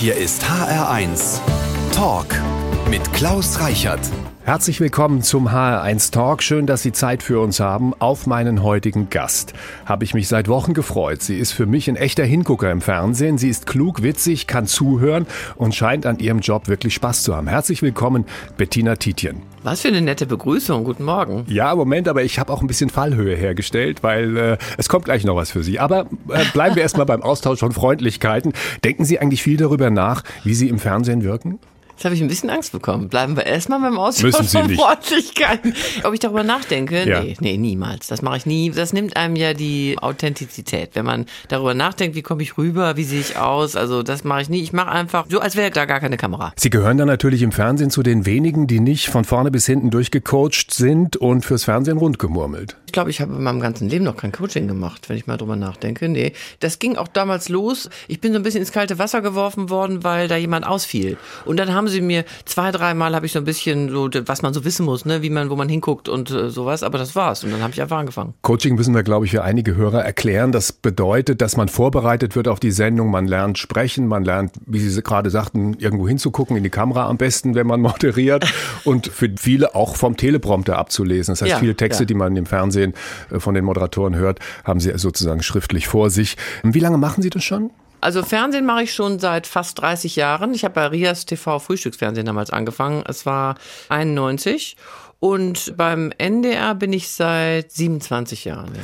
Hier ist HR1 Talk mit Klaus Reichert. Herzlich willkommen zum HR1 Talk. Schön, dass Sie Zeit für uns haben. Auf meinen heutigen Gast habe ich mich seit Wochen gefreut. Sie ist für mich ein echter Hingucker im Fernsehen. Sie ist klug, witzig, kann zuhören und scheint an ihrem Job wirklich Spaß zu haben. Herzlich willkommen, Bettina Tietjen. Was für eine nette Begrüßung. Guten Morgen. Ja, Moment, aber ich habe auch ein bisschen Fallhöhe hergestellt, weil äh, es kommt gleich noch was für Sie. Aber äh, bleiben wir erstmal beim Austausch von Freundlichkeiten. Denken Sie eigentlich viel darüber nach, wie Sie im Fernsehen wirken? Jetzt habe ich ein bisschen Angst bekommen. Bleiben wir erstmal beim Austausch von Freundlichkeiten. Ob ich darüber nachdenke? Ja. Nee, nee, niemals. Das mache ich nie. Das nimmt einem ja die Authentizität. Wenn man darüber nachdenkt, wie komme ich rüber, wie sehe ich aus, also das mache ich nie. Ich mache einfach so, als wäre da gar keine Kamera. Sie gehören dann natürlich im Fernsehen zu den wenigen, die nicht von vorne bis hinten durchgecoacht sind und fürs Fernsehen rundgemurmelt. Ich glaube, ich habe in meinem ganzen Leben noch kein Coaching gemacht, wenn ich mal drüber nachdenke. Nee, das ging auch damals los. Ich bin so ein bisschen ins kalte Wasser geworfen worden, weil da jemand ausfiel. Und dann haben haben sie mir zwei, dreimal habe ich so ein bisschen so, was man so wissen muss, ne, wie man, wo man hinguckt und äh, sowas, aber das war's. Und dann habe ich einfach angefangen. Coaching müssen wir, glaube ich, für einige Hörer erklären. Das bedeutet, dass man vorbereitet wird auf die Sendung, man lernt sprechen, man lernt, wie Sie gerade sagten, irgendwo hinzugucken, in die Kamera am besten, wenn man moderiert und für viele auch vom Teleprompter abzulesen. Das heißt, ja, viele Texte, ja. die man im Fernsehen äh, von den Moderatoren hört, haben Sie sozusagen schriftlich vor sich. Wie lange machen Sie das schon? Also Fernsehen mache ich schon seit fast 30 Jahren. Ich habe bei Rias TV Frühstücksfernsehen damals angefangen. Es war 91 und beim NDR bin ich seit 27 Jahren. Ja.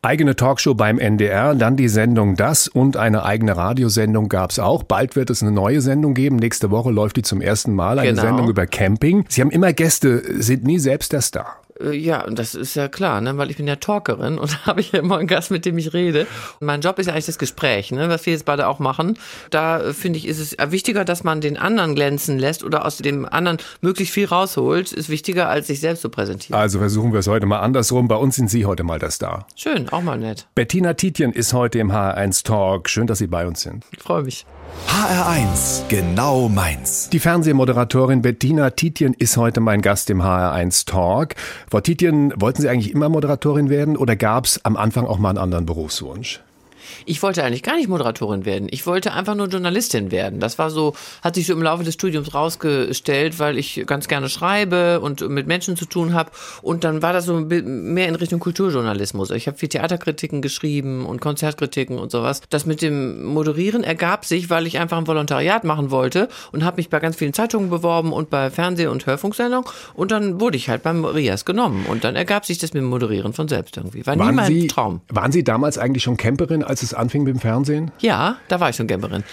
Eigene Talkshow beim NDR, dann die Sendung Das und eine eigene Radiosendung gab es auch. Bald wird es eine neue Sendung geben. Nächste Woche läuft die zum ersten Mal, eine genau. Sendung über Camping. Sie haben immer Gäste, sind nie selbst der Star. Äh, ja, und das ist ja klar, ne? weil ich bin ja Talkerin und da habe ich ja immer einen Gast, mit dem ich rede. Und mein Job ist ja eigentlich das Gespräch, ne? was wir jetzt beide auch machen. Da äh, finde ich, ist es wichtiger, dass man den anderen glänzen lässt oder aus dem anderen möglichst viel rausholt, ist wichtiger, als sich selbst zu präsentieren. Also versuchen wir es heute mal andersrum. Bei uns sind Sie heute mal das Star. Schön, auch mal nett. Bettina Tietjen ist heute im HR1 Talk. Schön, dass Sie bei uns sind. Ich freue mich. HR1, genau meins. Die Fernsehmoderatorin Bettina Tietjen ist heute mein Gast im HR1 Talk. Frau Tietjen, wollten Sie eigentlich immer Moderatorin werden oder gab es am Anfang auch mal einen anderen Berufswunsch? Ich wollte eigentlich gar nicht Moderatorin werden. Ich wollte einfach nur Journalistin werden. Das war so, hat sich so im Laufe des Studiums rausgestellt, weil ich ganz gerne schreibe und mit Menschen zu tun habe. Und dann war das so mehr in Richtung Kulturjournalismus. Ich habe viel Theaterkritiken geschrieben und Konzertkritiken und sowas. Das mit dem Moderieren ergab sich, weil ich einfach ein Volontariat machen wollte und habe mich bei ganz vielen Zeitungen beworben und bei Fernseh- und Hörfunksendungen. Und dann wurde ich halt beim Rias genommen. Und dann ergab sich das mit dem Moderieren von selbst irgendwie. War waren nie mein Sie, Traum. Waren Sie damals eigentlich schon Camperin, als es anfing mit dem Fernsehen? Ja, da war ich schon Camperin.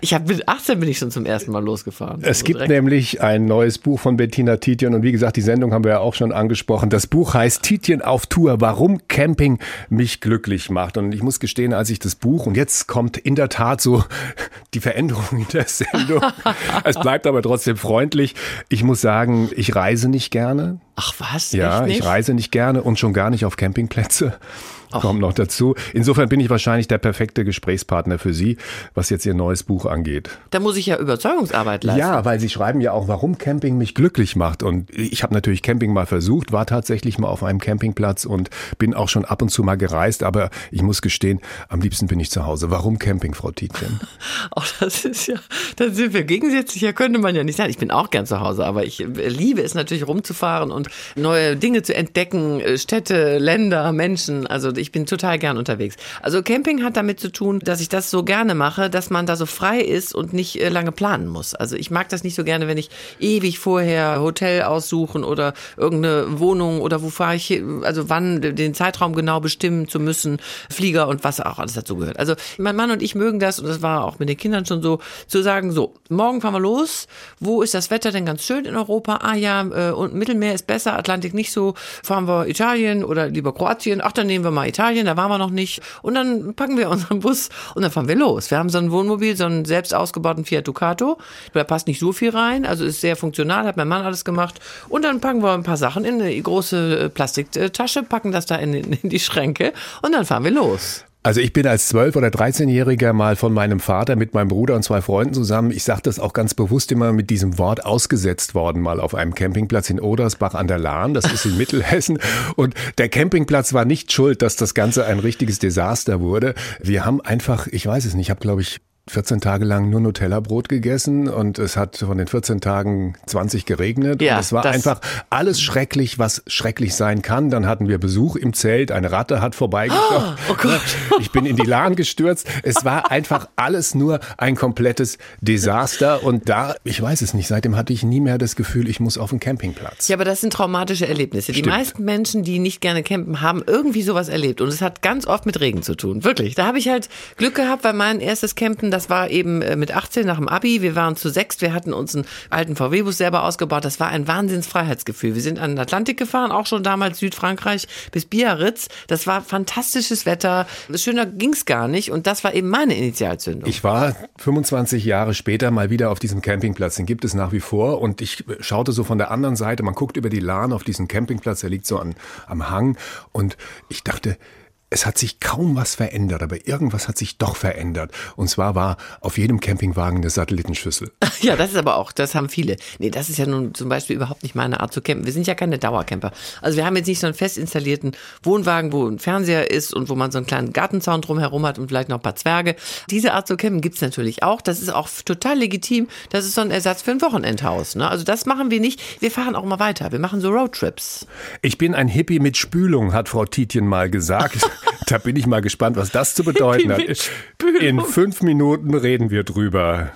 Ich habe mit 18 bin ich schon zum ersten Mal losgefahren. Es also gibt direkt. nämlich ein neues Buch von Bettina Tietjen und wie gesagt, die Sendung haben wir ja auch schon angesprochen. Das Buch heißt Tietjen auf Tour, warum Camping mich glücklich macht. Und ich muss gestehen, als ich das Buch und jetzt kommt in der Tat so die Veränderung in der Sendung. es bleibt aber trotzdem freundlich. Ich muss sagen, ich reise nicht gerne. Ach was? Ja, ich reise nicht gerne und schon gar nicht auf Campingplätze. Ach. kommt noch dazu. Insofern bin ich wahrscheinlich der perfekte Gesprächspartner für Sie, was jetzt Ihr neues Buch angeht. Da muss ich ja Überzeugungsarbeit leisten. Ja, weil Sie schreiben ja auch, warum Camping mich glücklich macht. Und ich habe natürlich Camping mal versucht, war tatsächlich mal auf einem Campingplatz und bin auch schon ab und zu mal gereist. Aber ich muss gestehen, am liebsten bin ich zu Hause. Warum Camping, Frau Tietjen? Auch das ist ja, da sind wir gegensätzlich. Ja, könnte man ja nicht sagen. Ich bin auch gern zu Hause, aber ich liebe es natürlich rumzufahren und neue Dinge zu entdecken, Städte, Länder, Menschen. Also ich bin total gern unterwegs. Also Camping hat damit zu tun, dass ich das so gerne mache, dass man da so frei ist und nicht äh, lange planen muss. Also ich mag das nicht so gerne, wenn ich ewig vorher Hotel aussuchen oder irgendeine Wohnung oder wo fahre ich, also wann den Zeitraum genau bestimmen zu müssen, Flieger und was auch alles dazu gehört. Also mein Mann und ich mögen das und das war auch mit den Kindern schon so, zu sagen, so, morgen fahren wir los, wo ist das Wetter denn ganz schön in Europa? Ah ja, äh, und Mittelmeer ist besser, Atlantik nicht so, fahren wir Italien oder lieber Kroatien, ach, dann nehmen wir mal Italien, da waren wir noch nicht. Und dann packen wir unseren Bus und dann fahren wir los. Wir haben so ein Wohnmobil, so einen selbst ausgebauten Fiat Ducato. Da passt nicht so viel rein, also ist sehr funktional, hat mein Mann alles gemacht. Und dann packen wir ein paar Sachen in eine große äh, Plastiktasche, packen das da in, in die Schränke und dann fahren wir los. Also ich bin als 12- oder 13-Jähriger mal von meinem Vater mit meinem Bruder und zwei Freunden zusammen, ich sage das auch ganz bewusst immer mit diesem Wort ausgesetzt worden, mal auf einem Campingplatz in Odersbach an der Lahn, das ist in Mittelhessen. Und der Campingplatz war nicht schuld, dass das Ganze ein richtiges Desaster wurde. Wir haben einfach, ich weiß es nicht, ich habe glaube ich 14 Tage lang nur Nutella-Brot gegessen und es hat von den 14 Tagen 20 geregnet. Ja, und es war einfach alles schrecklich, was schrecklich sein kann. Dann hatten wir Besuch im Zelt, eine Ratte hat vorbeigeschaut. Oh Gott. Ich bin in die Lahn gestürzt. Es war einfach alles nur ein komplettes Desaster. Und da, ich weiß es nicht, seitdem hatte ich nie mehr das Gefühl, ich muss auf den Campingplatz. Ja, aber das sind traumatische Erlebnisse. Die Stimmt. meisten Menschen, die nicht gerne campen, haben irgendwie sowas erlebt. Und es hat ganz oft mit Regen zu tun. Wirklich. Da habe ich halt Glück gehabt, weil mein erstes Campen, das war eben äh, mit 18 nach dem Abi. Wir waren zu sechst. Wir hatten uns einen alten VW-Bus selber ausgebaut. Das war ein Wahnsinnsfreiheitsgefühl. Wir sind an den Atlantik gefahren, auch schon damals Südfrankreich bis Biarritz. Das war fantastisches Wetter. Schöner ging's gar nicht. Und das war eben meine Initialzündung. Ich war 25 Jahre später mal wieder auf diesem Campingplatz. Den gibt es nach wie vor. Und ich schaute so von der anderen Seite. Man guckt über die Lahn auf diesen Campingplatz. Der liegt so an, am Hang. Und ich dachte, es hat sich kaum was verändert, aber irgendwas hat sich doch verändert. Und zwar war auf jedem Campingwagen eine Satellitenschüssel. Ja, das ist aber auch, das haben viele. Nee, das ist ja nun zum Beispiel überhaupt nicht meine Art zu campen. Wir sind ja keine Dauercamper. Also wir haben jetzt nicht so einen fest installierten Wohnwagen, wo ein Fernseher ist und wo man so einen kleinen Gartenzaun drumherum hat und vielleicht noch ein paar Zwerge. Diese Art zu campen gibt's natürlich auch. Das ist auch total legitim. Das ist so ein Ersatz für ein Wochenendhaus. Ne? Also das machen wir nicht. Wir fahren auch mal weiter. Wir machen so Roadtrips. Ich bin ein Hippie mit Spülung, hat Frau Tietjen mal gesagt. da bin ich mal gespannt, was das zu bedeuten hat. In fünf Minuten reden wir drüber.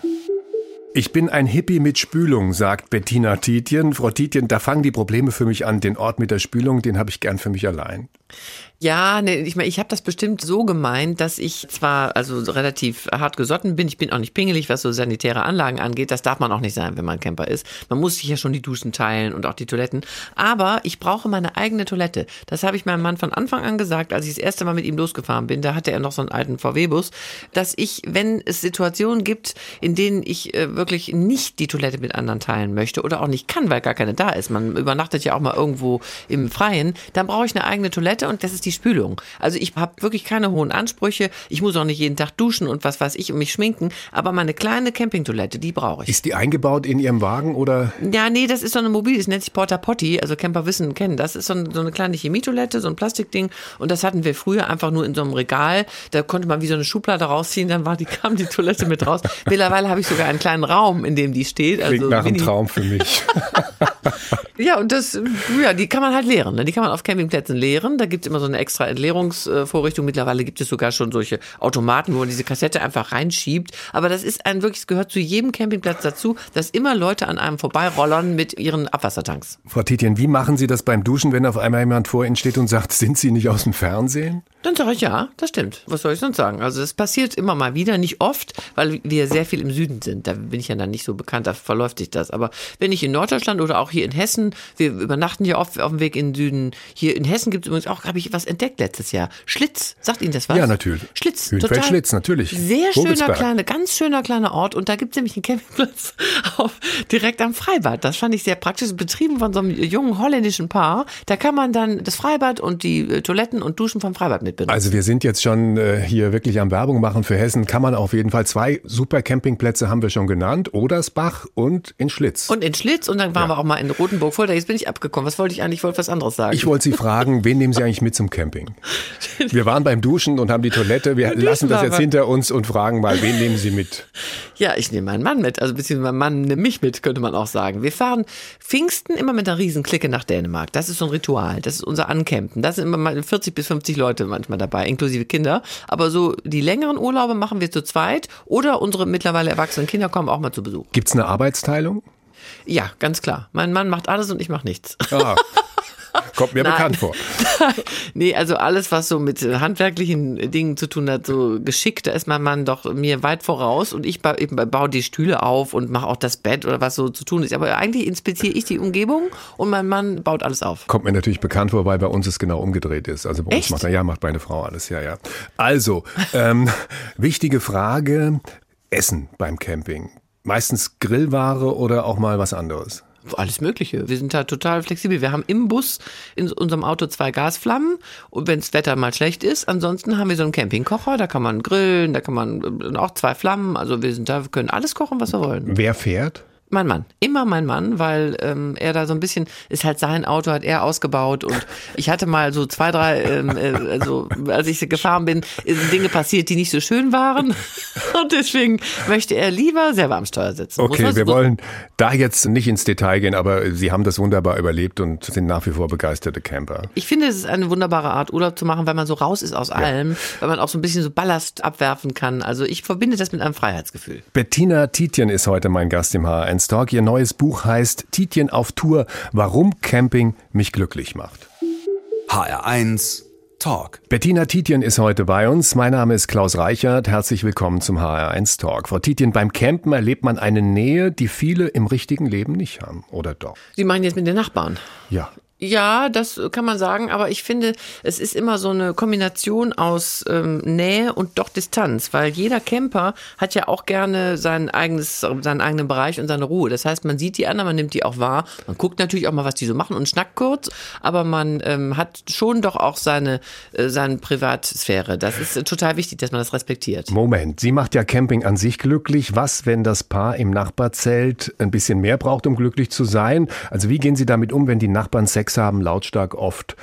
Ich bin ein Hippie mit Spülung, sagt Bettina Tietjen. Frau Tietjen, da fangen die Probleme für mich an. Den Ort mit der Spülung, den habe ich gern für mich allein. Ja, nee, ich meine, ich habe das bestimmt so gemeint, dass ich zwar also relativ hart gesotten bin, ich bin auch nicht pingelig, was so sanitäre Anlagen angeht. Das darf man auch nicht sein, wenn man Camper ist. Man muss sich ja schon die Duschen teilen und auch die Toiletten. Aber ich brauche meine eigene Toilette. Das habe ich meinem Mann von Anfang an gesagt, als ich das erste Mal mit ihm losgefahren bin. Da hatte er noch so einen alten VW-Bus, dass ich, wenn es Situationen gibt, in denen ich äh, wirklich nicht die Toilette mit anderen teilen möchte oder auch nicht kann, weil gar keine da ist. Man übernachtet ja auch mal irgendwo im Freien. Dann brauche ich eine eigene Toilette und das ist die Spülung. Also ich habe wirklich keine hohen Ansprüche. Ich muss auch nicht jeden Tag duschen und was weiß ich und mich schminken. Aber meine kleine Campingtoilette, die brauche ich. Ist die eingebaut in Ihrem Wagen oder? Ja, nee, das ist so eine mobile, das nennt sich Porta Potty, also Camper wissen, kennen. Das ist so, ein, so eine kleine Chemietoilette, so ein Plastikding. Und das hatten wir früher einfach nur in so einem Regal. Da konnte man wie so eine Schublade rausziehen, dann war die, kam die Toilette mit raus. Mittlerweile habe ich sogar einen kleinen Raum, in dem die steht. Also Klingt nach einem Traum für mich. Ja, und das, ja, die kann man halt leeren. Ne? Die kann man auf Campingplätzen leeren. Da gibt's immer so eine extra Entleerungsvorrichtung. Mittlerweile gibt es sogar schon solche Automaten, wo man diese Kassette einfach reinschiebt. Aber das ist ein wirklich, es gehört zu jedem Campingplatz dazu, dass immer Leute an einem vorbeirollern mit ihren Abwassertanks. Frau Tietjen, wie machen Sie das beim Duschen, wenn auf einmal jemand vor Ihnen steht und sagt, sind Sie nicht aus dem Fernsehen? Dann sage ich ja, das stimmt. Was soll ich sonst sagen? Also das passiert immer mal wieder, nicht oft, weil wir sehr viel im Süden sind. Da bin ich ja dann nicht so bekannt, da verläuft sich das. Aber wenn ich in Norddeutschland oder auch hier in Hessen, wir übernachten ja oft auf dem Weg in den Süden. Hier in Hessen gibt es übrigens auch, habe ich was entdeckt letztes Jahr. Schlitz, sagt Ihnen das was? Ja, natürlich. Schlitz, Hünfeld-Schlitz, natürlich. Sehr schöner kleiner, ganz schöner kleiner Ort. Und da gibt es nämlich einen Campingplatz auf, direkt am Freibad. Das fand ich sehr praktisch, betrieben von so einem jungen holländischen Paar. Da kann man dann das Freibad und die äh, Toiletten und Duschen vom Freibad mitbenutzen. Also wir sind jetzt schon äh, hier wirklich am Werbung machen für Hessen. Kann man auf jeden Fall zwei super Campingplätze haben wir schon genannt. Odersbach und in Schlitz. Und in Schlitz und dann waren wir auch mal in Rotenburg Fulda. Jetzt bin ich abgekommen. Was wollte ich eigentlich? Ich wollte was anderes sagen. ich wollte Sie fragen, wen nehmen Sie eigentlich mit zum Camping? Wir waren beim Duschen und haben die Toilette. Wir Duschen lassen das jetzt hinter uns und fragen mal, wen nehmen Sie mit? ja, ich nehme meinen Mann mit. Also beziehungsweise mein Mann nimmt mich mit, könnte man auch sagen. Wir fahren Pfingsten immer mit einer Riesenklicke nach Dänemark. Das ist so ein Ritual. Das ist unser Ancampen. Da sind immer mal 40 bis 50 Leute manchmal dabei, inklusive Kinder. Aber so die längeren Urlaube machen wir zu zweit oder unsere mittlerweile erwachsenen Kinder kommen auch mal zu Besuch. Gibt's eine Arbeitsteilung? Ja, ganz klar. Mein Mann macht alles und ich mache nichts. Ah, kommt mir Nein. bekannt vor. nee, also alles, was so mit äh, handwerklichen Dingen zu tun hat, so geschickt, da ist mein Mann doch mir weit voraus und ich ba eben baue die Stühle auf und mache auch das Bett oder was so zu tun ist. Aber eigentlich inspiziere ich die Umgebung und mein Mann baut alles auf. Kommt mir natürlich bekannt vor, weil bei uns es genau umgedreht ist. Also bei uns Echt? macht er, ja, macht meine Frau alles, ja, ja. Also, ähm, wichtige Frage, Essen beim Camping. Meistens Grillware oder auch mal was anderes? Alles Mögliche. Wir sind da total flexibel. Wir haben im Bus in unserem Auto zwei Gasflammen und wenn das Wetter mal schlecht ist, ansonsten haben wir so einen Campingkocher, da kann man grillen, da kann man äh, auch zwei Flammen. Also wir sind da, wir können alles kochen, was wir wollen. Wer fährt? Mein Mann, immer mein Mann, weil ähm, er da so ein bisschen, ist halt sein Auto, hat er ausgebaut und ich hatte mal so zwei, drei, ähm, äh, also als ich gefahren bin, sind Dinge passiert, die nicht so schön waren und deswegen möchte er lieber selber am Steuer sitzen. Okay, wir wollen da jetzt nicht ins Detail gehen, aber Sie haben das wunderbar überlebt und sind nach wie vor begeisterte Camper. Ich finde, es ist eine wunderbare Art, Urlaub zu machen, weil man so raus ist aus ja. allem, weil man auch so ein bisschen so Ballast abwerfen kann. Also ich verbinde das mit einem Freiheitsgefühl. Bettina Tietjen ist heute mein Gast im HR1 Science Talk. Ihr neues Buch heißt Titien auf Tour, warum Camping mich glücklich macht. HR1 Talk. Bettina Tietjen ist heute bei uns. Mein Name ist Klaus Reichert. Herzlich willkommen zum HR1 Talk. Frau Tietjen, beim Campen erlebt man eine Nähe, die viele im richtigen Leben nicht haben, oder doch? Sie meinen jetzt mit den Nachbarn? Ja. Ja, das kann man sagen, aber ich finde, es ist immer so eine Kombination aus ähm, Nähe und doch Distanz, weil jeder Camper hat ja auch gerne sein eigenes, seinen eigenen Bereich und seine Ruhe. Das heißt, man sieht die anderen, man nimmt die auch wahr, man guckt natürlich auch mal, was die so machen und schnackt kurz, aber man ähm, hat schon doch auch seine, äh, seine Privatsphäre. Das ist total wichtig, dass man das respektiert. Moment, sie macht ja Camping an sich glücklich. Was, wenn das Paar im Nachbarzelt ein bisschen mehr braucht, um glücklich zu sein? Also wie gehen Sie damit um, wenn die Nachbarn Sex Haben, lautstark oft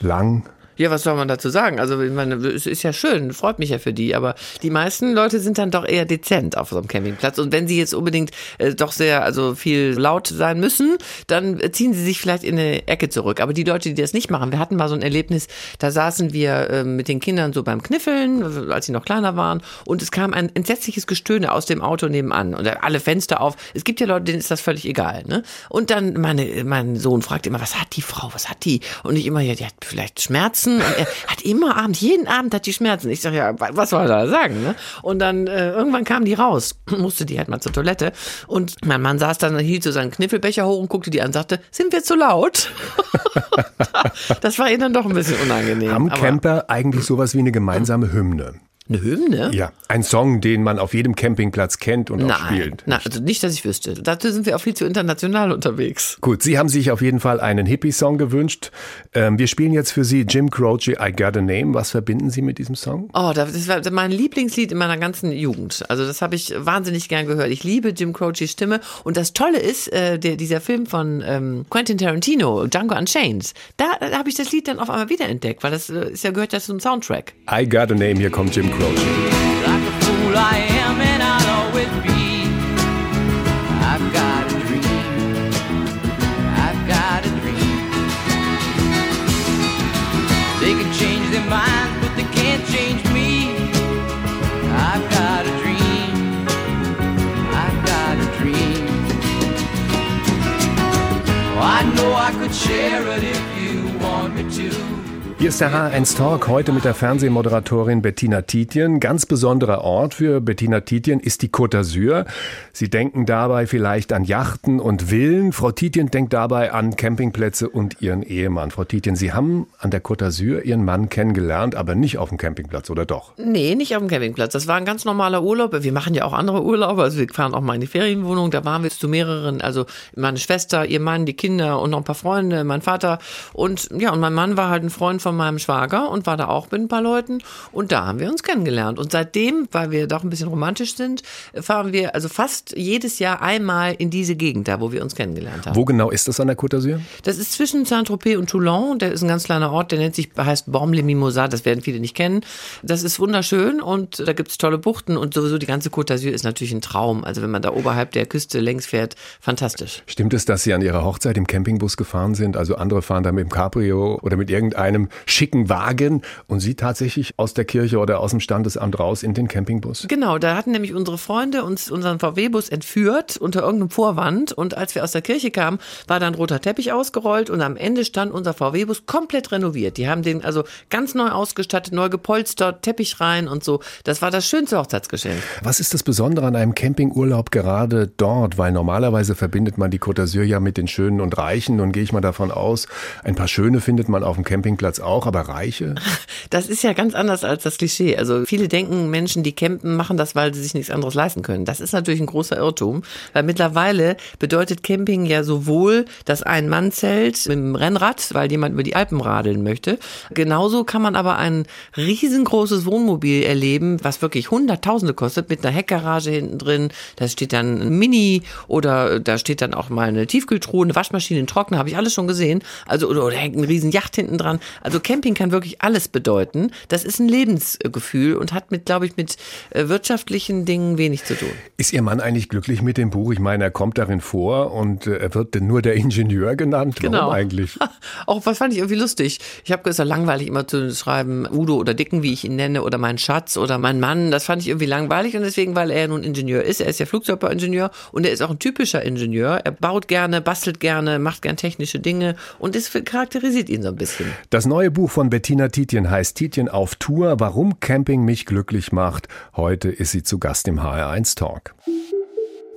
lang ja, was soll man dazu sagen? Also, ich meine, es ist ja schön, freut mich ja für die, aber die meisten Leute sind dann doch eher dezent auf so einem Campingplatz. Und wenn sie jetzt unbedingt äh, doch sehr, also viel laut sein müssen, dann ziehen sie sich vielleicht in eine Ecke zurück. Aber die Leute, die das nicht machen, wir hatten mal so ein Erlebnis, da saßen wir äh, mit den Kindern so beim Kniffeln, als sie noch kleiner waren, und es kam ein entsetzliches Gestöhne aus dem Auto nebenan und alle Fenster auf. Es gibt ja Leute, denen ist das völlig egal. Ne? Und dann meine, mein Sohn fragt immer, was hat die Frau, was hat die? Und ich immer, ja, die hat vielleicht Schmerzen Schmerzen und er hat immer Abend, jeden Abend hat die Schmerzen. Ich sage, ja, was soll er da sagen? Ne? Und dann äh, irgendwann kamen die raus, musste die halt mal zur Toilette und mein Mann saß dann, hielt so seinen Kniffelbecher hoch und guckte die an und sagte, sind wir zu laut? das war ihnen dann doch ein bisschen unangenehm. Haben Camper eigentlich sowas wie eine gemeinsame Hymne? Eine Hymne? Ja, ein Song, den man auf jedem Campingplatz kennt und nein, auch spielt. Nein, also nicht, dass ich wüsste. Dazu sind wir auch viel zu international unterwegs. Gut, Sie haben sich auf jeden Fall einen Hippie-Song gewünscht. Ähm, wir spielen jetzt für Sie Jim Croce, I Got a Name. Was verbinden Sie mit diesem Song? Oh, das war mein Lieblingslied in meiner ganzen Jugend. Also das habe ich wahnsinnig gern gehört. Ich liebe Jim Croce's Stimme. Und das Tolle ist, äh, der, dieser Film von ähm, Quentin Tarantino, Django Unchained, da, da habe ich das Lied dann auf einmal wiederentdeckt, weil das äh, ist ja gehört ja zum Soundtrack. I Got a Name, hier kommt Jim Croce. Like a fool I am and I'll always be. I've got a dream. I've got a dream. They can change their minds, but they can't change me. I've got a dream. I've got a dream. Oh, I know I could share it if you want me to. Hier ist der H1 Talk heute mit der Fernsehmoderatorin Bettina Tietjen. Ganz besonderer Ort für Bettina Tietjen ist die Côte d'Azur. Sie denken dabei vielleicht an Yachten und Villen. Frau Tietjen denkt dabei an Campingplätze und ihren Ehemann. Frau Tietjen, Sie haben an der Côte d'Azur Ihren Mann kennengelernt, aber nicht auf dem Campingplatz, oder doch? Nee, nicht auf dem Campingplatz. Das war ein ganz normaler Urlaub. Wir machen ja auch andere Urlaube. Also wir fahren auch mal in die Ferienwohnung. Da waren wir zu mehreren. Also meine Schwester, ihr Mann, die Kinder und noch ein paar Freunde, mein Vater. Und ja, und mein Mann war halt ein Freund von meinem Schwager und war da auch mit ein paar Leuten und da haben wir uns kennengelernt. Und seitdem, weil wir doch ein bisschen romantisch sind, fahren wir also fast jedes Jahr einmal in diese Gegend da, wo wir uns kennengelernt haben. Wo genau ist das an der Côte d'Azur? Das ist zwischen Saint-Tropez und Toulon. Der ist ein ganz kleiner Ort, der nennt sich, heißt Bormes-les-Mimosas. Das werden viele nicht kennen. Das ist wunderschön und da gibt es tolle Buchten und sowieso die ganze Côte d'Azur ist natürlich ein Traum. Also wenn man da oberhalb der Küste längs fährt, fantastisch. Stimmt es, dass Sie an Ihrer Hochzeit im Campingbus gefahren sind? Also andere fahren da mit dem Cabrio oder mit irgendeinem schicken Wagen und Sie tatsächlich aus der Kirche oder aus dem Standesamt raus in den Campingbus? Genau, da hatten nämlich unsere Freunde uns unseren VW-Bus entführt unter irgendeinem Vorwand und als wir aus der Kirche kamen, war dann roter Teppich ausgerollt und am Ende stand unser VW-Bus komplett renoviert. Die haben den also ganz neu ausgestattet, neu gepolstert, Teppich rein und so. Das war das schönste Hochzeitsgeschenk. Was ist das Besondere an einem Campingurlaub gerade dort? Weil normalerweise verbindet man die Côte d'Azur ja mit den Schönen und Reichen und gehe ich mal davon aus, ein paar Schöne findet man auf dem Campingplatz auch, aber Reiche? Das ist ja ganz anders als das Klischee. Also viele denken, Menschen, die campen, machen das, weil sie sich nichts anderes leisten können. Das ist natürlich ein großer Irrtum, weil mittlerweile bedeutet Camping ja sowohl das Ein-Mann-Zelt mit dem Rennrad, weil jemand über die Alpen radeln möchte. Genauso kann man aber ein riesengroßes Wohnmobil erleben, was wirklich Hunderttausende kostet, mit einer Heckgarage hinten drin. Da steht dann ein Mini oder da steht dann auch mal eine Tiefkühltruhe, eine Waschmaschine, ein Trockner, habe ich alles schon gesehen. Also oder, oder hängt ein riesen Yacht hinten dran. Also Camping kann wirklich alles bedeuten. Das ist ein Lebensgefühl und hat mit, glaube ich, mit äh, wirtschaftlichen Dingen wenig zu tun. Ist Ihr Mann eigentlich glücklich mit dem Buch? Ich meine, er kommt darin vor und äh, er wird denn nur der Ingenieur genannt. Genau. Warum eigentlich? Auch was fand ich irgendwie lustig. Ich habe gesagt, langweilig immer zu schreiben, Udo oder Dicken, wie ich ihn nenne, oder mein Schatz oder mein Mann. Das fand ich irgendwie langweilig und deswegen, weil er nun Ingenieur ist. Er ist ja Flugzeugbauingenieur und er ist auch ein typischer Ingenieur. Er baut gerne, bastelt gerne, macht gern technische Dinge und das charakterisiert ihn so ein bisschen. Das neue Buch von Bettina Tietjen heißt Tietjen auf Tour, warum Camping mich glücklich macht. Heute ist sie zu Gast im HR1 Talk.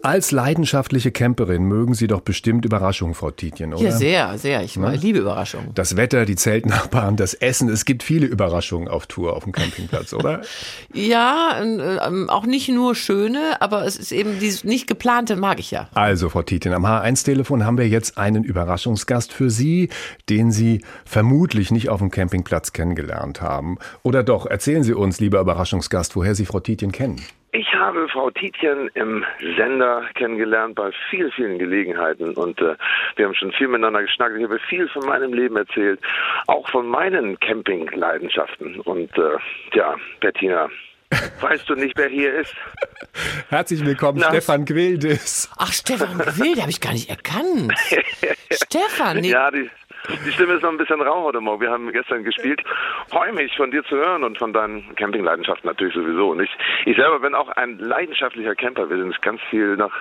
Als leidenschaftliche Camperin mögen Sie doch bestimmt Überraschungen, Frau Tietjen, oder? Ja, sehr, sehr. Ich Ne? liebe Überraschungen. Das Wetter, die Zeltnachbarn, das Essen. Es gibt viele Überraschungen auf Tour auf dem Campingplatz, oder? Ja, ähm, auch nicht nur schöne, aber es ist eben dieses nicht geplante mag ich ja. Also, Frau Tietjen, am H1-Telefon haben wir jetzt einen Überraschungsgast für Sie, den Sie vermutlich nicht auf dem Campingplatz kennengelernt haben. Oder doch, erzählen Sie uns, lieber Überraschungsgast, woher Sie Frau Tietjen kennen. Ich habe Frau Tietjen im Sender kennengelernt bei vielen, vielen Gelegenheiten und äh, wir haben schon viel miteinander geschnackt. Ich habe viel von meinem Leben erzählt, auch von meinen Campingleidenschaften. Und äh, ja, Bettina, weißt du nicht, wer hier ist? Herzlich willkommen, Na? Stefan Gwildis. Ach, Stefan Wild, habe ich gar nicht erkannt. Stefan, nee, Ja, die, die Stimme ist noch ein bisschen rau heute Morgen. Wir haben gestern gespielt. Freue mich, von dir zu hören und von deinen Campingleidenschaften natürlich sowieso. Und ich, ich selber bin auch ein leidenschaftlicher Camper. Wir sind ganz viel nach,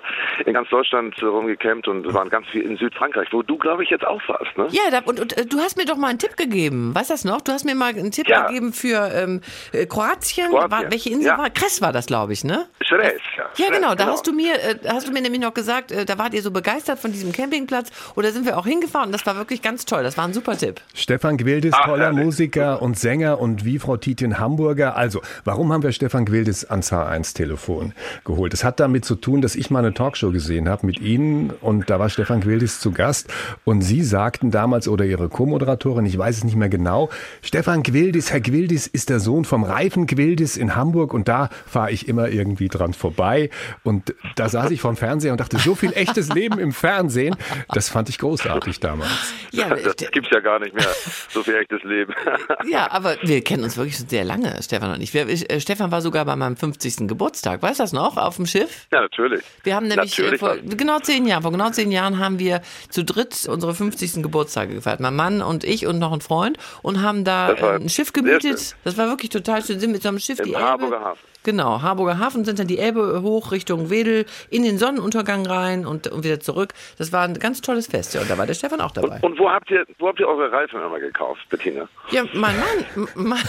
in ganz Deutschland rumgecampt und waren ganz viel in Südfrankreich, wo du, glaube ich, jetzt auch warst, ne? Ja, da, und, und äh, du hast mir doch mal einen Tipp gegeben. Weißt du das noch? Du hast mir mal einen Tipp Ja. gegeben für ähm, äh, Kroatien. Kroatien, War, welche Insel ja. war? Kres war das, glaube ich, ne? Schreß, ja. Ja, Schreß, genau. Da hast du mir, äh, hast du mir nämlich noch gesagt, äh, da wart ihr so begeistert von diesem Campingplatz. Oder sind wir auch hingefahren? Und das war wirklich ganz toll. Das war ein super Tipp. Stefan Gwildis, Ach, toller herrlich. Musiker und Sänger und wie Frau Tietjen Hamburger. Also, warum haben wir Stefan Gwildis ans H1-Telefon geholt? Es hat damit zu tun, dass ich mal eine Talkshow gesehen habe mit Ihnen und da war Stefan Gwildis zu Gast und Sie sagten damals oder Ihre Co-Moderatorin, ich weiß es nicht mehr genau, Stefan Gwildis, Herr Gwildis ist der Sohn vom Reifen Gwildis in Hamburg und da fahre ich immer irgendwie dran vorbei und da saß ich vom Fernseher und dachte, so viel echtes Leben im Fernsehen, das fand ich großartig damals. Ja, Das gibt's ja gar nicht mehr, so viel echtes Leben. ja, aber wir kennen uns wirklich schon sehr lange, Stefan und ich. Wir, ich äh, Stefan war sogar bei meinem 50. Geburtstag. Weißt du das noch? Auf dem Schiff? ja, natürlich. Wir haben nämlich äh, Natürlich vor genau zehn Jahren, vor genau zehn Jahren haben wir zu dritt unsere 50. Geburtstage gefeiert. Mein Mann und ich und noch ein Freund und haben da ein Schiff gemietet. Das war wirklich total schön. Sind mit so einem Schiff Im die Elbe. Harburger Hafen. Genau, Harburger Hafen sind dann die Elbe hoch Richtung Wedel in den Sonnenuntergang rein und, und wieder zurück. Das war ein ganz tolles Fest. Ja, und da war der Stefan auch dabei. Und wo habt ihr, wo habt ihr eure Reifen immer gekauft, Bettina? Ja, mein Mann. Mein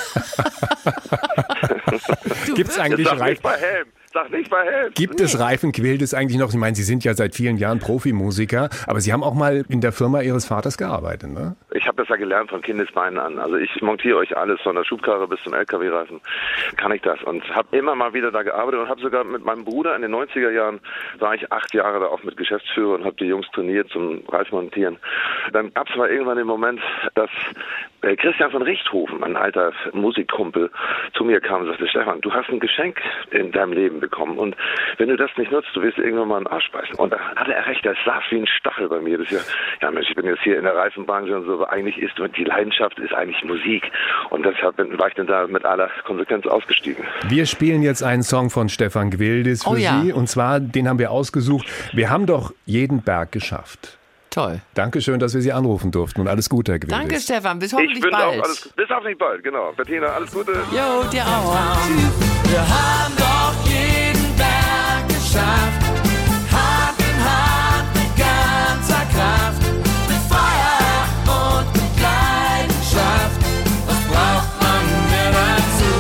Gibt's eigentlich Reifen? bei Helm. Sag nicht bei Helm. Gibt es Reifen Gwildis eigentlich noch? Ich meine, Sie sind ja seit vielen Jahren Profimusiker, aber Sie haben auch mal in der Firma Ihres Vaters gearbeitet, ne? Ich habe das ja gelernt von Kindesbeinen an. Also ich montiere euch alles von der Schubkarre bis zum LKW-Reifen. Kann ich das und habe immer mal wieder da gearbeitet und habe sogar mit meinem Bruder in den 90er Jahren war ich acht Jahre da auch mit Geschäftsführer und habe die Jungs trainiert zum Reifmontieren. Dann gab es mal irgendwann den Moment, dass Christian von Richthofen, ein alter Musikkumpel, zu mir kam und sagte, Stefan, du hast ein Geschenk in deinem Leben bekommen und wenn du das nicht nutzt, du wirst irgendwann mal einen Arsch beißen. Und da hatte er recht, das saß wie ein Stachel bei mir. Das ja, ja Mensch, ich bin jetzt hier in der Reifenbranche und so, aber eigentlich ist die Leidenschaft ist eigentlich Musik und deshalb bin, war ich dann da mit aller Konsequenz ausgestiegen. Wir spielen jetzt einen Song von Stefan Gwildis für Oh ja. Sie und zwar, den haben wir ausgesucht. Wir haben doch jeden Berg geschafft. Toll. Dankeschön, dass wir Sie anrufen durften und alles Gute, Herr Gwildis. Danke, Stefan. Bis Ich hoffentlich bin bald. auch alles, bis auf nicht bald, genau. Bettina, alles Gute. Jo, dir auch. Tschüss. Wir haben doch jeden Berg geschafft. Hand in Hand mit ganzer Kraft. Mit Feuer und mit Leidenschaft. Was braucht man mehr dazu?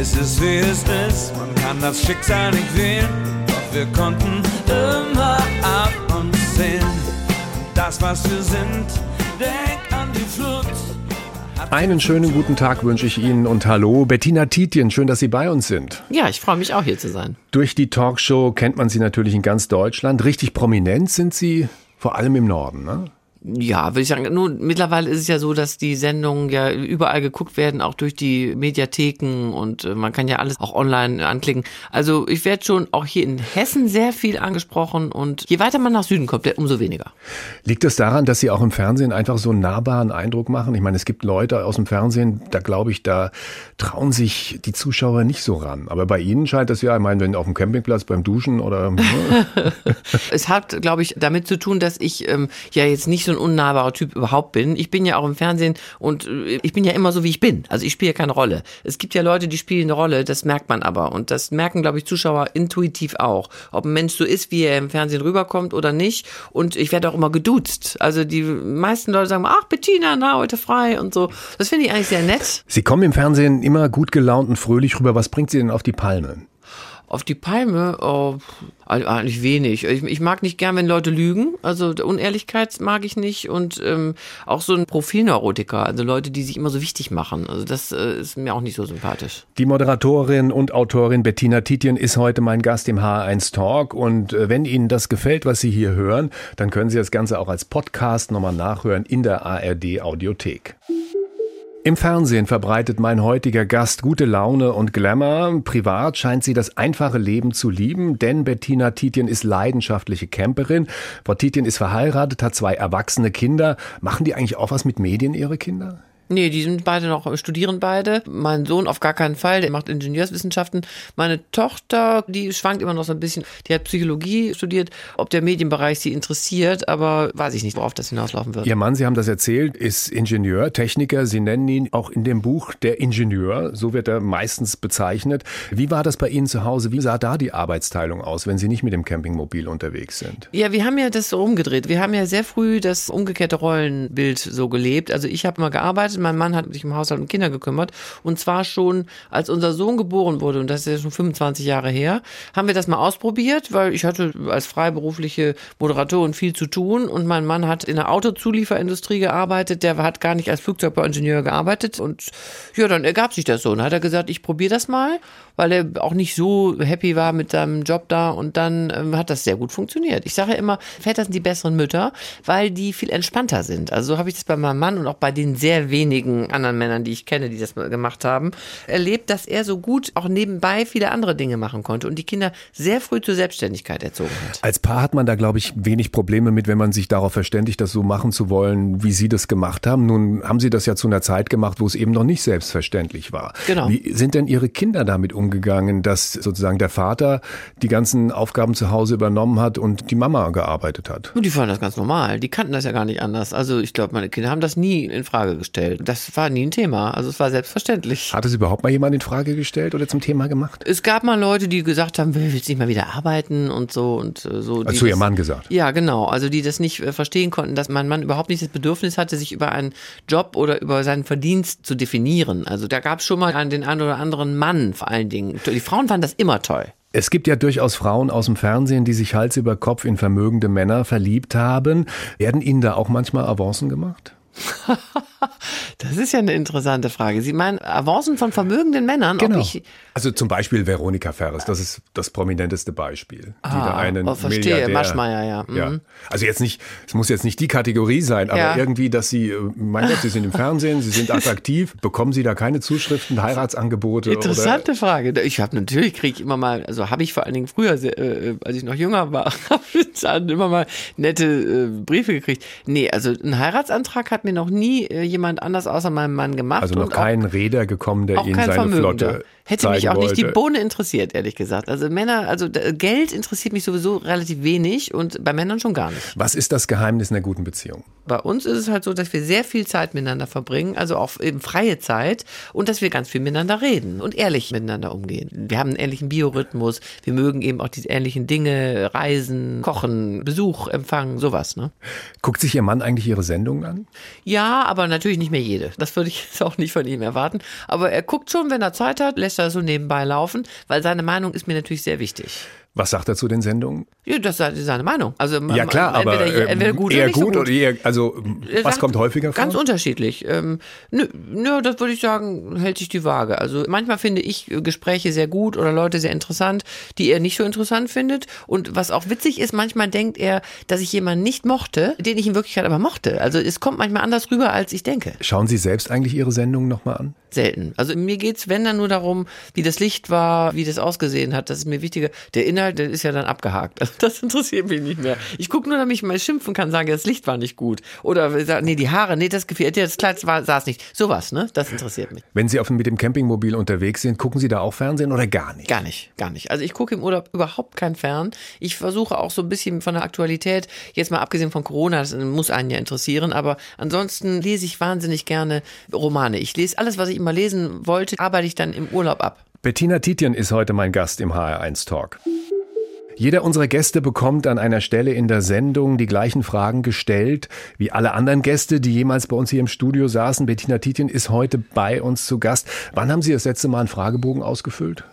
Es ist wie es ist, man kann das Schicksal nicht wählen. Wir konnten immer auf uns sehen. Das, was wir sind, denk an die Flut. Einen schönen guten Tag wünsche ich Ihnen und hallo, Bettina Tietjen, schön, dass Sie bei uns sind. Ja, ich freue mich auch hier zu sein. Durch die Talkshow kennt man Sie natürlich in ganz Deutschland. Richtig prominent sind Sie vor allem im Norden, ne? Ja, würde ich sagen. Nun, mittlerweile ist es ja so, dass die Sendungen ja überall geguckt werden, auch durch die Mediatheken und äh, man kann ja alles auch online anklicken. Also ich werde schon auch hier in Hessen sehr viel angesprochen und je weiter man nach Süden kommt, umso weniger. Liegt es daran, dass Sie auch im Fernsehen einfach so einen nahbaren Eindruck machen? Ich meine, es gibt Leute aus dem Fernsehen, da glaube ich, da trauen sich die Zuschauer nicht so ran. Aber bei Ihnen scheint das ja, ich meine, wenn auf dem Campingplatz beim Duschen oder... ne? Es hat, glaube ich, damit zu tun, dass ich ähm, ja jetzt nicht so ein unnahbarer Typ überhaupt bin. Ich bin ja auch im Fernsehen und äh, ich bin ja immer so, wie ich bin. Also ich spiele keine Rolle. Es gibt ja Leute, die spielen eine Rolle, das merkt man aber. Und das merken, glaube ich, Zuschauer intuitiv auch. Ob ein Mensch so ist, wie er im Fernsehen rüberkommt oder nicht. Und ich werde auch immer geduzt. Also die meisten Leute sagen, ach Bettina, na, heute frei und so. Das finde ich eigentlich sehr nett. Sie kommen im Fernsehen immer gut gelaunt und fröhlich rüber. Was bringt Sie denn auf die Palme? Auf die Palme, oh, eigentlich wenig. Ich, ich mag nicht gern, wenn Leute lügen. Also Unehrlichkeit mag ich nicht. Und ähm, auch so ein Profilneurotiker, also Leute, die sich immer so wichtig machen. Also das äh, ist mir auch nicht so sympathisch. Die Moderatorin und Autorin Bettina Tietjen ist heute mein Gast im H1 Talk. Und äh, wenn Ihnen das gefällt, was Sie hier hören, dann können Sie das Ganze auch als Podcast nochmal nachhören in der ARD Audiothek. Im Fernsehen verbreitet mein heutiger Gast gute Laune und Glamour. Privat scheint sie das einfache Leben zu lieben, denn Bettina Tietjen ist leidenschaftliche Camperin. Frau Tietjen ist verheiratet, hat zwei erwachsene Kinder. Machen die eigentlich auch was mit Medien, ihre Kinder? Nee, die sind beide noch, studieren beide. Mein Sohn auf gar keinen Fall, der macht Ingenieurswissenschaften. Meine Tochter, die schwankt immer noch so ein bisschen, die hat Psychologie studiert. Ob der Medienbereich sie interessiert, aber weiß ich nicht, worauf das hinauslaufen wird. Ihr Mann, Sie haben das erzählt, ist Ingenieur, Techniker. Sie nennen ihn auch in dem Buch der Ingenieur, so wird er meistens bezeichnet. Wie war das bei Ihnen zu Hause? Wie sah da die Arbeitsteilung aus, wenn Sie nicht mit dem Campingmobil unterwegs sind? Ja, wir haben ja das so umgedreht. Wir haben ja sehr früh das umgekehrte Rollenbild so gelebt. Also ich habe mal gearbeitet, mein Mann hat sich um Haushalt und Kinder gekümmert. Und zwar schon, als unser Sohn geboren wurde, und das ist ja schon 25 Jahre her, haben wir das mal ausprobiert, weil ich hatte als freiberufliche Moderatorin viel zu tun und mein Mann hat in der Autozulieferindustrie gearbeitet, der hat gar nicht als Flugzeugbauingenieur gearbeitet und ja, dann ergab sich das so. Und hat er gesagt, ich probiere das mal, weil er auch nicht so happy war mit seinem Job da und dann ähm, hat das sehr gut funktioniert. Ich sage ja immer, Väter sind die besseren Mütter, weil die viel entspannter sind. Also so habe ich das bei meinem Mann und auch bei den sehr wenigen anderen Männern, die ich kenne, die das gemacht haben, erlebt, dass er so gut auch nebenbei viele andere Dinge machen konnte und die Kinder sehr früh zur Selbstständigkeit erzogen hat. Als Paar hat man da, glaube ich, wenig Probleme mit, wenn man sich darauf verständigt, das so machen zu wollen, wie Sie das gemacht haben. Nun haben Sie das ja zu einer Zeit gemacht, wo es eben noch nicht selbstverständlich war. Genau. Wie sind denn Ihre Kinder damit umgegangen, dass sozusagen der Vater die ganzen Aufgaben zu Hause übernommen hat und die Mama gearbeitet hat? Und die fanden das ganz normal. Die kannten das ja gar nicht anders. Also ich glaube, meine Kinder haben das nie in Frage gestellt. Das war nie ein Thema. Also es war selbstverständlich. Hat es überhaupt mal jemand in Frage gestellt oder zum Thema gemacht? Es gab mal Leute, die gesagt haben, willst du nicht mal wieder arbeiten und so und äh, so. die Also zu Ihrem Mann gesagt. Ja, genau. Also die das nicht äh, verstehen konnten, dass mein Mann überhaupt nicht das Bedürfnis hatte, sich über einen Job oder über seinen Verdienst zu definieren. Also da gab es schon mal einen, den einen oder anderen Mann vor allen Dingen. Die Frauen fanden das immer toll. Es gibt ja durchaus Frauen aus dem Fernsehen, die sich Hals über Kopf in vermögende Männer verliebt haben. Werden Ihnen da auch manchmal Avancen gemacht? Das ist ja eine interessante Frage. Sie meinen Avancen von vermögenden Männern? Ob ich, Also zum Beispiel Veronika Ferres, das ist das prominenteste Beispiel. die Ah, da einen oh, verstehe. Milliardär, Maschmeyer, ja. Mhm. ja. Also jetzt nicht, es muss jetzt nicht die Kategorie sein, aber Ja. irgendwie, dass Sie, äh, mein Gott, Sie sind im Fernsehen, Sie sind attraktiv, bekommen Sie da keine Zuschriften, Heiratsangebote? Interessante Frage. Ich habe natürlich kriege ich immer mal, also habe ich vor allen Dingen früher, sehr, äh, als ich noch jünger war, habe ich dann immer mal nette äh, Briefe gekriegt. Nee, also einen Heiratsantrag hat mir noch nie äh, jemand anders außer meinem Mann gemacht. Also noch kein Räder gekommen, der Ihnen seine. Flotte Hätte mich auch nicht die wollte. Bohne interessiert, ehrlich gesagt. Also Männer, also Geld interessiert mich sowieso relativ wenig und bei Männern schon gar nicht. Was ist das Geheimnis einer guten Beziehung? Bei uns ist es halt so, dass wir sehr viel Zeit miteinander verbringen, also auch eben freie Zeit und dass wir ganz viel miteinander reden und ehrlich miteinander umgehen. Wir haben einen ähnlichen Biorhythmus, wir mögen eben auch diese ähnlichen Dinge, Reisen, Kochen, Besuch, Empfangen, sowas, ne? Guckt sich Ihr Mann eigentlich Ihre Sendungen an? Ja, aber natürlich nicht mehr jede. Das würde ich jetzt auch nicht von ihm erwarten. Aber er guckt schon, wenn er Zeit hat, lässt er so nebenbei laufen, weil seine Meinung ist mir natürlich sehr wichtig. Was sagt er zu den Sendungen? Ja, das ist seine Meinung. Also Ja klar, aber entweder, ähm, entweder gut eher oder nicht so gut gut. oder eher, also Er was sagt kommt häufiger vor? Ganz unterschiedlich. Ähm, nö, nö, das würde ich sagen, hält sich die Waage. Also manchmal finde ich äh, Gespräche sehr gut oder Leute sehr interessant, die er nicht so interessant findet. Und was auch witzig ist, manchmal denkt er, dass ich jemanden nicht mochte, den ich in Wirklichkeit aber mochte. Also es kommt manchmal anders rüber, als ich denke. Schauen Sie selbst eigentlich Ihre Sendungen nochmal an? Selten. Also mir geht's, wenn dann nur darum, wie das Licht war, wie das ausgesehen hat. Das ist mir wichtiger. Der Inhalt, der ist ja dann abgehakt. Also das interessiert mich nicht mehr. Ich gucke nur, damit ich mal schimpfen kann, sagen, das Licht war nicht gut. Oder sagen, nee, die Haare, nee, das gefällt dir, das Kleid war, saß nicht. Sowas, ne? Das interessiert mich. Wenn Sie auf, mit dem Campingmobil unterwegs sind, gucken Sie da auch Fernsehen oder gar nicht? Gar nicht, gar nicht. Also ich gucke im Urlaub überhaupt kein Fern. Ich versuche auch so ein bisschen von der Aktualität, jetzt mal abgesehen von Corona, das muss einen ja interessieren, aber ansonsten lese ich wahnsinnig gerne Romane. Ich lese alles, was ich immer lesen wollte, arbeite ich dann im Urlaub ab. Bettina Tietjen ist heute mein Gast im HR1 Talk. Jeder unserer Gäste bekommt an einer Stelle in der Sendung die gleichen Fragen gestellt wie alle anderen Gäste, die jemals bei uns hier im Studio saßen. Bettina Tietjen ist heute bei uns zu Gast. Wann haben Sie das letzte Mal einen Fragebogen ausgefüllt?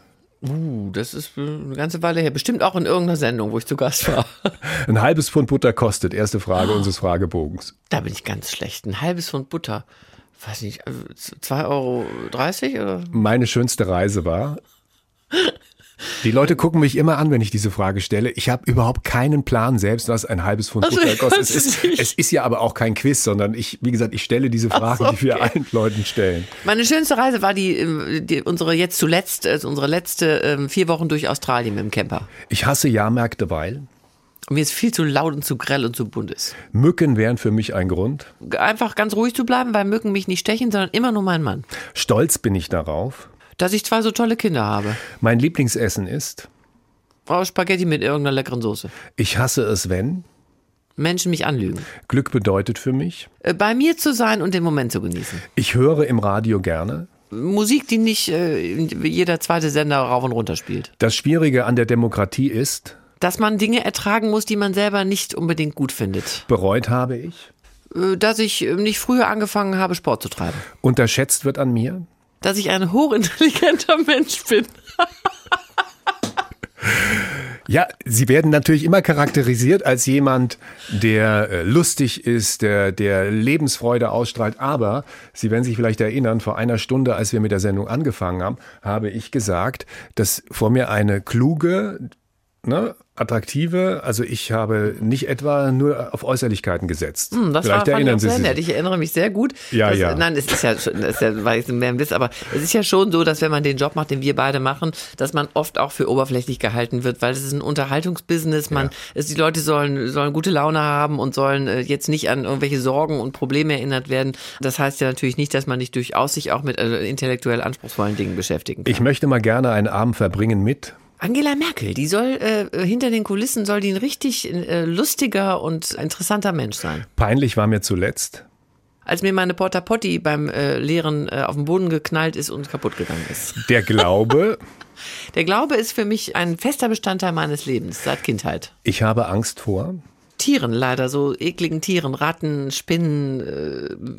Uh, das ist eine ganze Weile her. Bestimmt auch in irgendeiner Sendung, wo ich zu Gast war. Ein halbes Pfund Butter kostet. Erste Frage unseres Fragebogens. Da bin ich ganz schlecht. Ein halbes Pfund Butter. Weiß nicht, äh, 2,30 Euro oder? Meine schönste Reise war. Die Leute gucken mich immer an, wenn ich diese Frage stelle. Ich habe überhaupt keinen Plan selbst, was ein halbes Pfund Also, Butter kostet. Es ist, es ist ja aber auch kein Quiz, sondern ich, wie gesagt, ich stelle diese Fragen, so, die wir okay. allen Leuten stellen. Meine schönste Reise war die, äh, die unsere jetzt zuletzt, also unsere letzte ähm, vier Wochen durch Australien mit dem Camper. Ich hasse Jahrmärkte, weil Und mir ist viel zu laut und zu grell und zu bunt ist. Mücken wären für mich ein Grund. Einfach ganz ruhig zu bleiben, weil Mücken mich nicht stechen, sondern immer nur mein Mann. Stolz bin ich darauf. Dass ich zwei so tolle Kinder habe. Mein Lieblingsessen ist, Oh, Spaghetti mit irgendeiner leckeren Soße. ich hasse es, wenn. Menschen mich anlügen. Glück bedeutet für mich. Äh, Bei mir zu sein und den Moment zu genießen. Ich höre im Radio gerne. Musik, die nicht äh, jeder zweite Sender rauf und runter spielt. Das Schwierige an der Demokratie ist, Dass man Dinge ertragen muss, die man selber nicht unbedingt gut findet. bereut habe ich. Äh, Dass ich äh, nicht früher angefangen habe, Sport zu treiben. Unterschätzt wird an mir. Dass ich ein hochintelligenter Mensch bin. Ja, Sie werden natürlich immer charakterisiert als jemand, der äh, lustig ist, der, der Lebensfreude ausstrahlt. Aber Sie werden sich vielleicht erinnern, vor einer Stunde, als wir mit der Sendung angefangen haben, habe ich gesagt, dass vor mir eine kluge, ne, attraktive, also ich habe nicht etwa nur auf Äußerlichkeiten gesetzt. Hm, Das vielleicht war, erinnern ich Sie sich. nett. Ich erinnere mich sehr gut. Ja, dass, ja. Nein, es ist ja schon, das ist ja, war jetzt mehr ein Witz, aber es ist ja schon so, dass wenn man den Job macht, den wir beide machen, dass man oft auch für oberflächlich gehalten wird, weil es ist ein Unterhaltungsbusiness. Man, es, die Leute sollen, sollen gute Laune haben und sollen äh, jetzt nicht an irgendwelche Sorgen und Probleme erinnert werden. Das heißt ja natürlich nicht, dass man nicht durchaus sich auch mit äh, intellektuell anspruchsvollen Dingen beschäftigen kann. Ich möchte mal gerne einen Abend verbringen mit. Angela Merkel, die soll äh, hinter den Kulissen soll die ein richtig äh, lustiger und interessanter Mensch sein. Peinlich war mir zuletzt. Als mir meine Porta Potti beim äh, Lehren äh, auf den Boden geknallt ist und kaputt gegangen ist. Der Glaube, Der Glaube ist für mich ein fester Bestandteil meines Lebens seit Kindheit. ich habe Angst vor. Tieren leider, so ekligen Tieren, Ratten, Spinnen,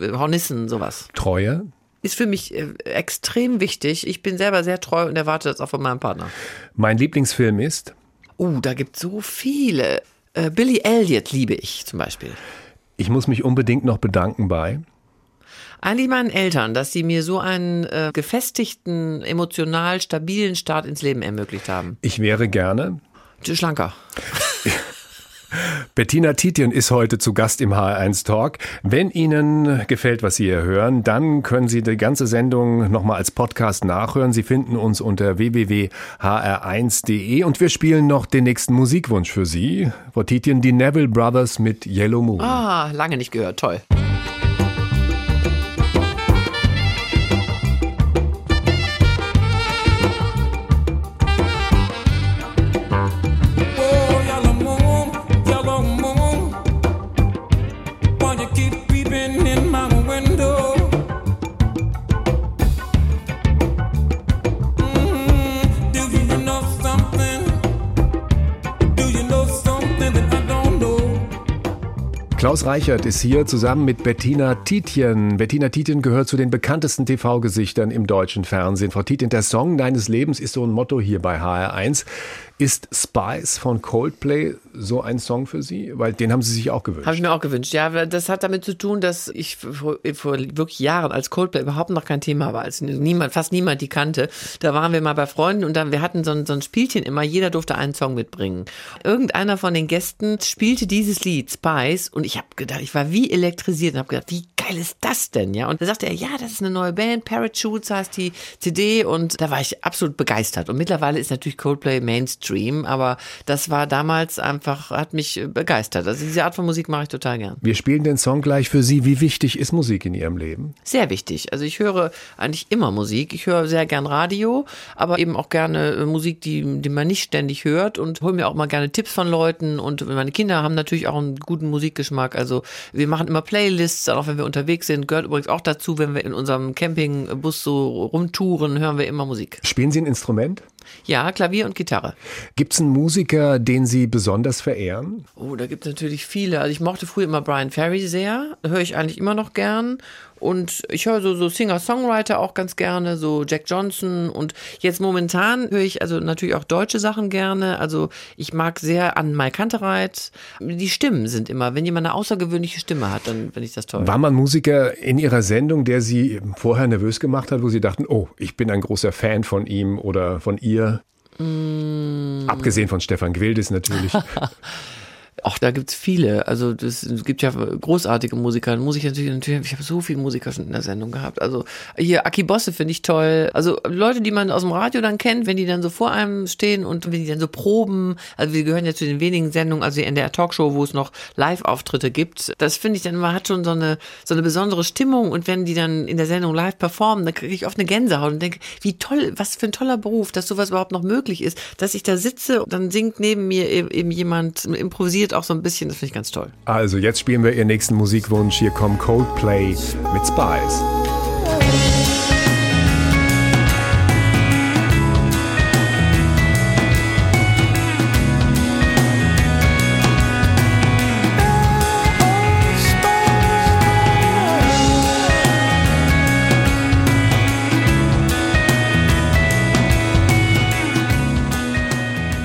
äh, Hornissen, sowas. Treue. Ist für mich äh, extrem wichtig. Ich bin selber sehr treu und erwarte das auch von meinem Partner. Mein Lieblingsfilm ist. Uh, da gibt so viele. Äh, Billy Elliot liebe ich zum Beispiel. Ich muss mich unbedingt noch bedanken bei. Eigentlich meinen Eltern, dass sie mir so einen äh, gefestigten, emotional stabilen Start ins Leben ermöglicht haben. Ich wäre gerne. Schlanker. Bettina Tietjen ist heute zu Gast im HR1 Talk. Wenn Ihnen gefällt, was Sie hier hören, dann können Sie die ganze Sendung nochmal als Podcast nachhören. Sie finden uns unter www.hr1.de und wir spielen noch den nächsten Musikwunsch für Sie. Frau Tietjen, die Neville Brothers mit Yellow Moon. Ah, lange nicht gehört. Toll. Klaus Reichert ist hier zusammen mit Bettina Tietjen. Bettina Tietjen gehört zu den bekanntesten TV-Gesichtern im deutschen Fernsehen. Frau Tietjen, der Song deines Lebens ist so ein Motto hier bei HR1. Ist Spice von Coldplay so ein Song für Sie? Weil den haben Sie sich auch gewünscht. Habe ich mir auch gewünscht. Ja, das hat damit zu tun, dass ich vor, vor wirklich Jahren, als Coldplay überhaupt noch kein Thema war, als niemand, fast niemand die kannte, da waren wir mal bei Freunden und dann, wir hatten so ein, so ein Spielchen immer, jeder durfte einen Song mitbringen. Irgendeiner von den Gästen spielte dieses Lied, Spice, und ich habe gedacht, ich war wie elektrisiert und habe gedacht, wie geil ist das denn? Ja, und da sagte er, ja, das ist eine neue Band, Parachutes heißt die CD und da war ich absolut begeistert. Und mittlerweile ist natürlich Coldplay Mainstream. Aber das war damals einfach, hat mich begeistert. Also diese Art von Musik mache ich total gern. Wir spielen den Song gleich für Sie. Wie wichtig ist Musik in Ihrem Leben? Sehr wichtig. Also ich höre eigentlich immer Musik. Ich höre sehr gern Radio, aber eben auch gerne Musik, die, die man nicht ständig hört und hole mir auch mal gerne Tipps von Leuten. Und meine Kinder haben natürlich auch einen guten Musikgeschmack. Also wir machen immer Playlists, auch wenn wir unterwegs sind. Gehört übrigens auch dazu, wenn wir in unserem Campingbus so rumtouren, hören wir immer Musik. Spielen Sie ein Instrument? Ja, Klavier und Gitarre. Gibt es einen Musiker, den Sie besonders verehren? Oh, da gibt es natürlich viele. Also ich mochte früher immer Brian Ferry sehr. Höre ich eigentlich immer noch gern. Und ich höre so, so Singer-Songwriter auch ganz gerne, so Jack Johnson. Und jetzt momentan höre ich also natürlich auch deutsche Sachen gerne. Also ich mag sehr an Mai Kantereit. Die Stimmen sind immer, wenn jemand eine außergewöhnliche Stimme hat, dann finde ich das toll. War man Musiker in Ihrer Sendung, der Sie vorher nervös gemacht hat, wo Sie dachten, oh, ich bin ein großer Fan von ihm oder von ihr? Mm. Abgesehen von Stefan Gwildes natürlich. Auch da gibt's viele. Also es gibt ja großartige Musiker. Muss ich natürlich, natürlich, ich habe so viele Musiker schon in der Sendung gehabt. Also hier Aki Bosse finde ich toll. Also Leute, die man aus dem Radio dann kennt, wenn die dann so vor einem stehen und wenn die dann so proben. Also wir gehören ja zu den wenigen Sendungen, also in der Talkshow, wo es noch Live-Auftritte gibt. Das finde ich dann immer hat schon so eine so eine besondere Stimmung. Und wenn die dann in der Sendung live performen, dann kriege ich oft eine Gänsehaut und denke, wie toll, was für ein toller Beruf, dass sowas überhaupt noch möglich ist, dass ich da sitze und dann singt neben mir eben jemand improvisiert auch so ein bisschen, das finde ich ganz toll. Also jetzt spielen wir Ihren nächsten Musikwunsch. Hier kommt Coldplay mit Spice.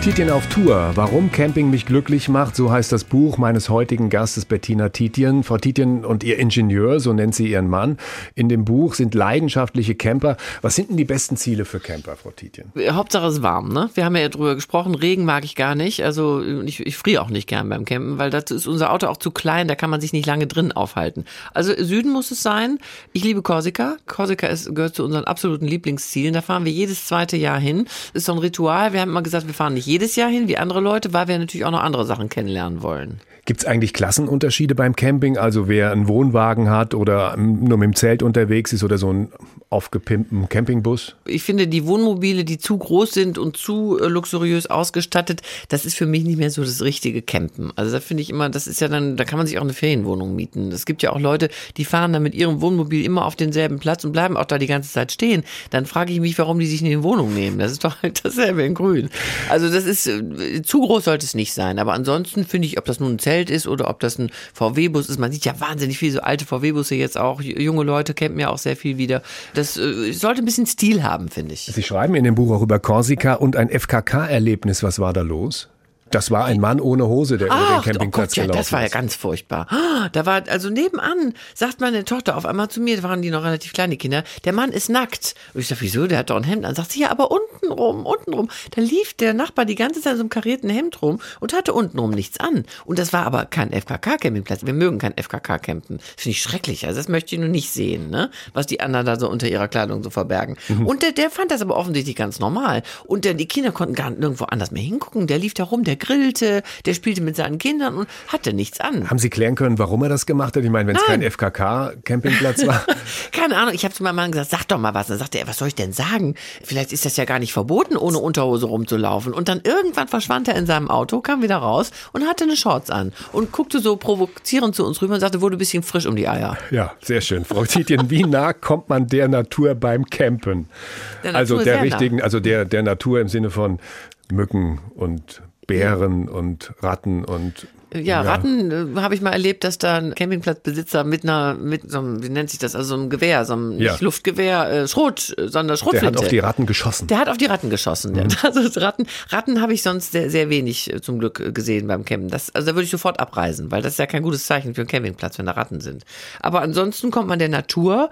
Titien auf Tour. Warum Camping mich glücklich macht, so heißt das Buch meines heutigen Gastes Bettina Titien. Frau Titien und ihr Ingenieur, so nennt sie ihren Mann. In dem Buch sind leidenschaftliche Camper. Was sind denn die besten Ziele für Camper, Frau Titien? Hauptsache es ist warm, ne? Wir haben ja drüber gesprochen, Regen mag ich gar nicht. Also ich, ich friere auch nicht gern beim Campen, weil dazu ist unser Auto auch zu klein, da kann man sich nicht lange drin aufhalten. Also Süden muss es sein. Ich liebe Korsika. Korsika ist, gehört zu unseren absoluten Lieblingszielen. Da fahren wir jedes zweite Jahr hin. Ist so ein Ritual. Wir haben immer gesagt, wir fahren nicht jedes Jahr hin wie andere Leute, weil wir natürlich auch noch andere Sachen kennenlernen wollen. Gibt es eigentlich Klassenunterschiede beim Camping? Also wer einen Wohnwagen hat oder nur mit dem Zelt unterwegs ist oder so einen aufgepimpten Campingbus? Ich finde, die Wohnmobile, die zu groß sind und zu äh, luxuriös ausgestattet, das ist für mich nicht mehr so das richtige Campen. Also da finde ich immer, das ist ja dann, da kann man sich auch eine Ferienwohnung mieten. Es gibt ja auch Leute, die fahren dann mit ihrem Wohnmobil immer auf denselben Platz und bleiben auch da die ganze Zeit stehen. Dann frage ich mich, warum die sich in die Wohnung nehmen. Das ist doch halt dasselbe in grün. Also das ist, äh, zu groß sollte es nicht sein. Aber ansonsten finde ich, ob das nun ein Zelt ist oder ob das ein VW-Bus ist, man sieht ja wahnsinnig viele so alte VW-Busse jetzt auch. Junge Leute campen ja auch sehr viel wieder. Das äh, sollte ein bisschen Stil haben, finde ich. Sie schreiben in dem Buch auch über Korsika und ein FKK-Erlebnis. Was war da los? Das war ein Mann ohne Hose, der Ach, über den Campingplatz oh Gott, ja, gelaufen Das war ja ganz furchtbar. Da war, also nebenan, sagt meine Tochter auf einmal zu mir, da waren die noch relativ kleine Kinder, der Mann ist nackt. Und ich sag, wieso, der hat doch ein Hemd an. Sagt sie, ja, aber unten rum, unten rum. Da lief der Nachbar die ganze Zeit in so einem karierten Hemd rum und hatte unten rum nichts an. Und das war aber kein FKK-Campingplatz. Wir mögen kein FKK-Campen. Finde ich schrecklich. Also das möchte ich nur nicht sehen, ne? Was die anderen da so unter ihrer Kleidung so verbergen. Mhm. Und der, der fand das aber offensichtlich ganz normal. Und der, die Kinder konnten gar nirgendwo anders mehr hingucken. Der lief da rum, der grillte, der spielte mit seinen Kindern und hatte nichts an. Haben Sie klären können, warum er das gemacht hat? Ich meine, wenn es kein FKK-Campingplatz war. Keine Ahnung, ich habe zu meinem Mann gesagt, sag doch mal was. Dann sagte er, was soll ich denn sagen? Vielleicht ist das ja gar nicht verboten, ohne Unterhose rumzulaufen. Und dann irgendwann verschwand er in seinem Auto, kam wieder raus und hatte eine Shorts an und guckte so provozierend zu uns rüber und sagte, wurde ein bisschen frisch um die Eier. Ja, sehr schön. Frau Tietjen, wie nah kommt man der Natur beim Campen? Der Natur also der richtigen, nah. also der, der Natur im Sinne von Mücken und Bären und Ratten und Ja, Ratten äh, habe ich mal erlebt, dass da ein Campingplatzbesitzer mit einer, mit so einem, wie nennt sich das, also so einem Gewehr, so einem Ja. nicht Luftgewehr, äh, Schrot, äh, sondern der Schrotflinte. hat auf die Ratten geschossen. Der hat auf die Ratten geschossen. Der, also Ratten, Ratten habe ich sonst sehr, sehr wenig äh, zum Glück gesehen beim Campen. Das, also da würde ich sofort abreisen, weil das ist ja kein gutes Zeichen für einen Campingplatz, wenn da Ratten sind. Aber ansonsten kommt man der Natur,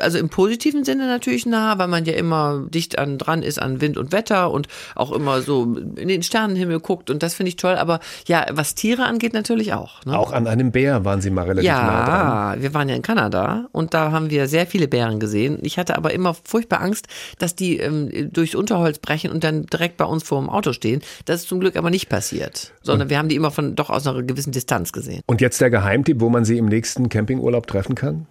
also im positiven Sinne natürlich nah, weil man ja immer dicht an dran ist an Wind und Wetter und auch immer so in den Sternenhimmel guckt und das finde ich toll. Aber ja, was Tiere angeht, natürlich auch. Ne? Auch an einem Bär waren sie mal relativ nah dran. Ja, wir waren ja in Kanada und da haben wir sehr viele Bären gesehen. Ich hatte aber immer furchtbar Angst, dass die ähm, durchs Unterholz brechen und dann direkt bei uns vor dem Auto stehen. Das ist zum Glück aber nicht passiert, sondern wir haben die immer von doch aus einer gewissen Distanz gesehen. Und jetzt der Geheimtipp, wo man sie im nächsten Campingurlaub treffen kann?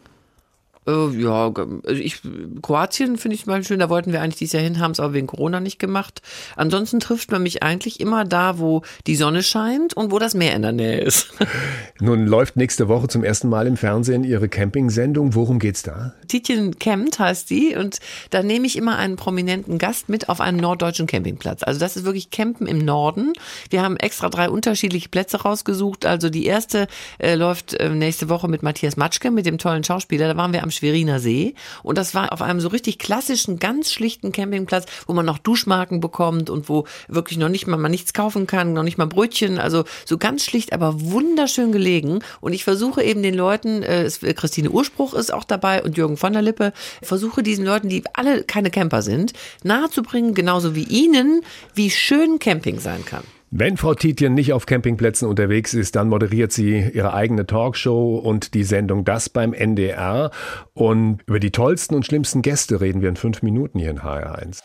Äh, ja, also ich, Kroatien finde ich mal schön, da wollten wir eigentlich dieses Jahr hin, haben es aber wegen Corona nicht gemacht. Ansonsten trifft man mich eigentlich immer da, wo die Sonne scheint und wo das Meer in der Nähe ist. Nun läuft nächste Woche zum ersten Mal im Fernsehen Ihre Campingsendung. Worum geht's da? Tietjen Campt heißt die und da nehme ich immer einen prominenten Gast mit auf einen norddeutschen Campingplatz. Also das ist wirklich Campen im Norden. Wir haben extra drei unterschiedliche Plätze rausgesucht. Also die erste äh, läuft äh, nächste Woche mit Matthias Matschke, mit dem tollen Schauspieler. Da waren wir am Schweriner See und das war auf einem so richtig klassischen, ganz schlichten Campingplatz, wo man noch Duschmarken bekommt und wo wirklich noch nicht mal man nichts kaufen kann, noch nicht mal Brötchen. Also so ganz schlicht, aber wunderschön gelegen. Und ich versuche eben den Leuten, äh, es- Christine Urspruch ist auch dabei und Jürgen von der Lippe, versuche diesen Leuten, die alle keine Camper sind, nahezubringen, genauso wie ihnen, wie schön Camping sein kann. Wenn Frau Tietjen nicht auf Campingplätzen unterwegs ist, dann moderiert sie ihre eigene Talkshow und die Sendung Das beim NDR. Und über die tollsten und schlimmsten Gäste reden wir in fünf Minuten hier in HR1.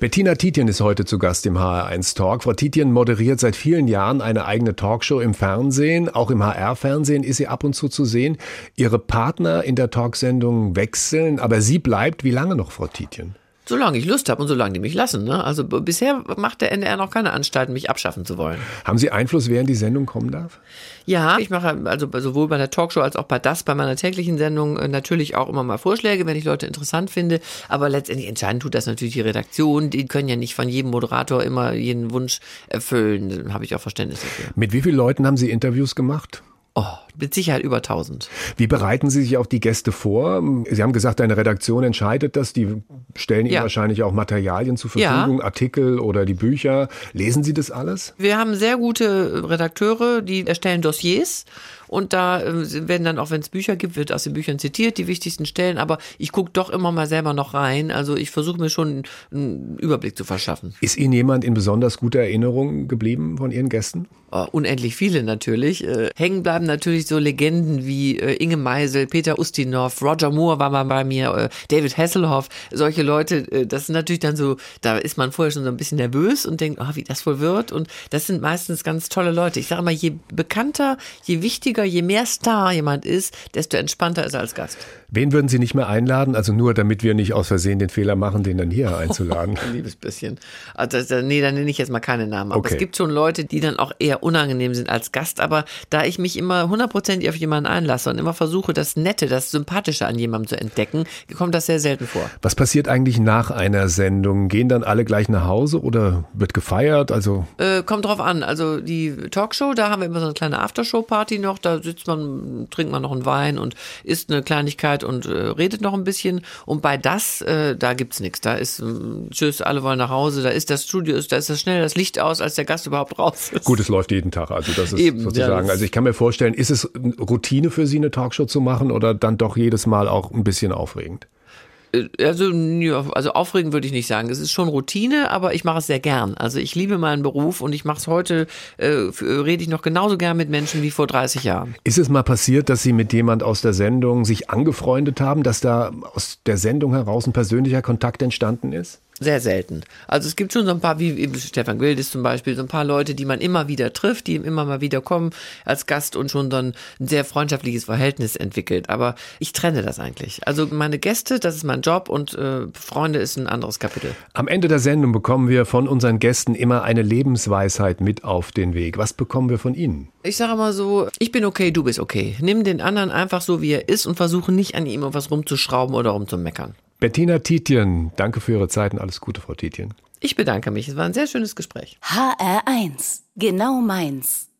Bettina Tietjen ist heute zu Gast im HR1 Talk. Frau Tietjen moderiert seit vielen Jahren eine eigene Talkshow im Fernsehen. Auch im HR-Fernsehen ist sie ab und zu zu sehen. Ihre Partner in der Talksendung wechseln, aber sie bleibt. Wie lange noch, Frau Tietjen? Solange ich Lust habe und solange die mich lassen. Ne? Also bisher macht der NDR noch keine Anstalten, mich abschaffen zu wollen. Haben Sie Einfluss, wer in die Sendung kommen darf? Ja, ich mache also sowohl bei der Talkshow als auch bei das, bei meiner täglichen Sendung äh, natürlich auch immer mal Vorschläge, wenn ich Leute interessant finde. Aber letztendlich entscheiden tut das natürlich die Redaktion. Die können ja nicht von jedem Moderator immer jeden Wunsch erfüllen. Da habe ich auch Verständnis dafür. Mit wie vielen Leuten haben Sie Interviews gemacht? Oh, mit Sicherheit über 1000. Wie bereiten Sie sich auf die Gäste vor? Sie haben gesagt, eine Redaktion entscheidet das. Die stellen Ihnen Ja. wahrscheinlich auch Materialien zur Ja. Verfügung, Artikel oder die Bücher. Lesen Sie das alles? Wir haben sehr gute Redakteure, die erstellen Dossiers und da äh, werden dann auch, wenn es Bücher gibt, wird aus den Büchern zitiert, die wichtigsten Stellen, aber ich gucke doch immer mal selber noch rein. Also ich versuche mir schon einen Überblick zu verschaffen. Ist Ihnen jemand in besonders guter Erinnerung geblieben von Ihren Gästen? Oh, unendlich viele natürlich. Äh, hängen bleiben natürlich so Legenden wie äh, Inge Meisel, Peter Ustinov, Roger Moore war mal bei mir, äh, David Hasselhoff, solche Leute, äh, das sind natürlich dann so, da ist man vorher schon so ein bisschen nervös und denkt, oh, wie das wohl wird. Und das sind meistens ganz tolle Leute. Ich sage mal, je bekannter, je wichtiger, je mehr Star jemand ist, desto entspannter ist er als Gast. Wen würden Sie nicht mehr einladen? Also nur, damit wir nicht aus Versehen den Fehler machen, den dann hier einzuladen. Ein liebes bisschen. Also, nee, dann nenne ich jetzt mal keine Namen. Aber Okay. es gibt schon Leute, die dann auch eher unangenehm sind als Gast. Aber da ich mich immer hundertprozentig auf jemanden einlasse und immer versuche, das Nette, das Sympathische an jemandem zu entdecken, kommt das sehr selten vor. Was passiert eigentlich nach einer Sendung? Gehen dann alle gleich nach Hause oder wird gefeiert? Also Äh, kommt drauf an. Also die Talkshow, da haben wir immer so eine kleine Aftershow-Party noch. Da sitzt man, trinkt man noch einen Wein und isst eine Kleinigkeit und äh, redet noch ein bisschen. Und bei das, äh, da gibt's nichts. Da ist ähm, Tschüss, alle wollen nach Hause. Da ist das Studio, da ist das schnell das Licht aus, als der Gast überhaupt raus ist. gut, es läuft jeden Tag. Also das ist Eben, ja, sozusagen. das- also ich kann mir vorstellen, ist es Routine für Sie, eine Talkshow zu machen oder dann doch jedes Mal auch ein bisschen aufregend? Äh, Also, ja, also aufregend würde ich nicht sagen. Es ist schon Routine, aber ich mache es sehr gern. Also ich liebe meinen Beruf und ich mache es heute, äh, äh, rede ich noch genauso gern mit Menschen wie vor 30 Jahren. Ist es mal passiert, dass Sie mit jemand aus der Sendung sich angefreundet haben, dass da aus der Sendung heraus ein persönlicher Kontakt entstanden ist? Sehr selten. Also es gibt schon so ein paar, wie eben Stefan Gwildis zum Beispiel, so ein paar Leute, die man immer wieder trifft, die immer mal wieder kommen als Gast und schon dann ein sehr freundschaftliches Verhältnis entwickelt. Aber ich trenne das eigentlich. Also meine Gäste, das ist mein Job und äh, Freunde ist ein anderes Kapitel. Am Ende der Sendung bekommen wir von unseren Gästen immer eine Lebensweisheit mit auf den Weg. Was bekommen wir von Ihnen? Ich sage mal so, ich bin okay, du bist okay. Nimm den anderen einfach so, wie er ist und versuche nicht an ihm irgendwas rumzuschrauben oder rumzumeckern. Bettina Tietjen, danke für Ihre Zeit und alles Gute, Frau Tietjen. Ich bedanke mich. Es war ein sehr schönes Gespräch. HR1. Genau meins.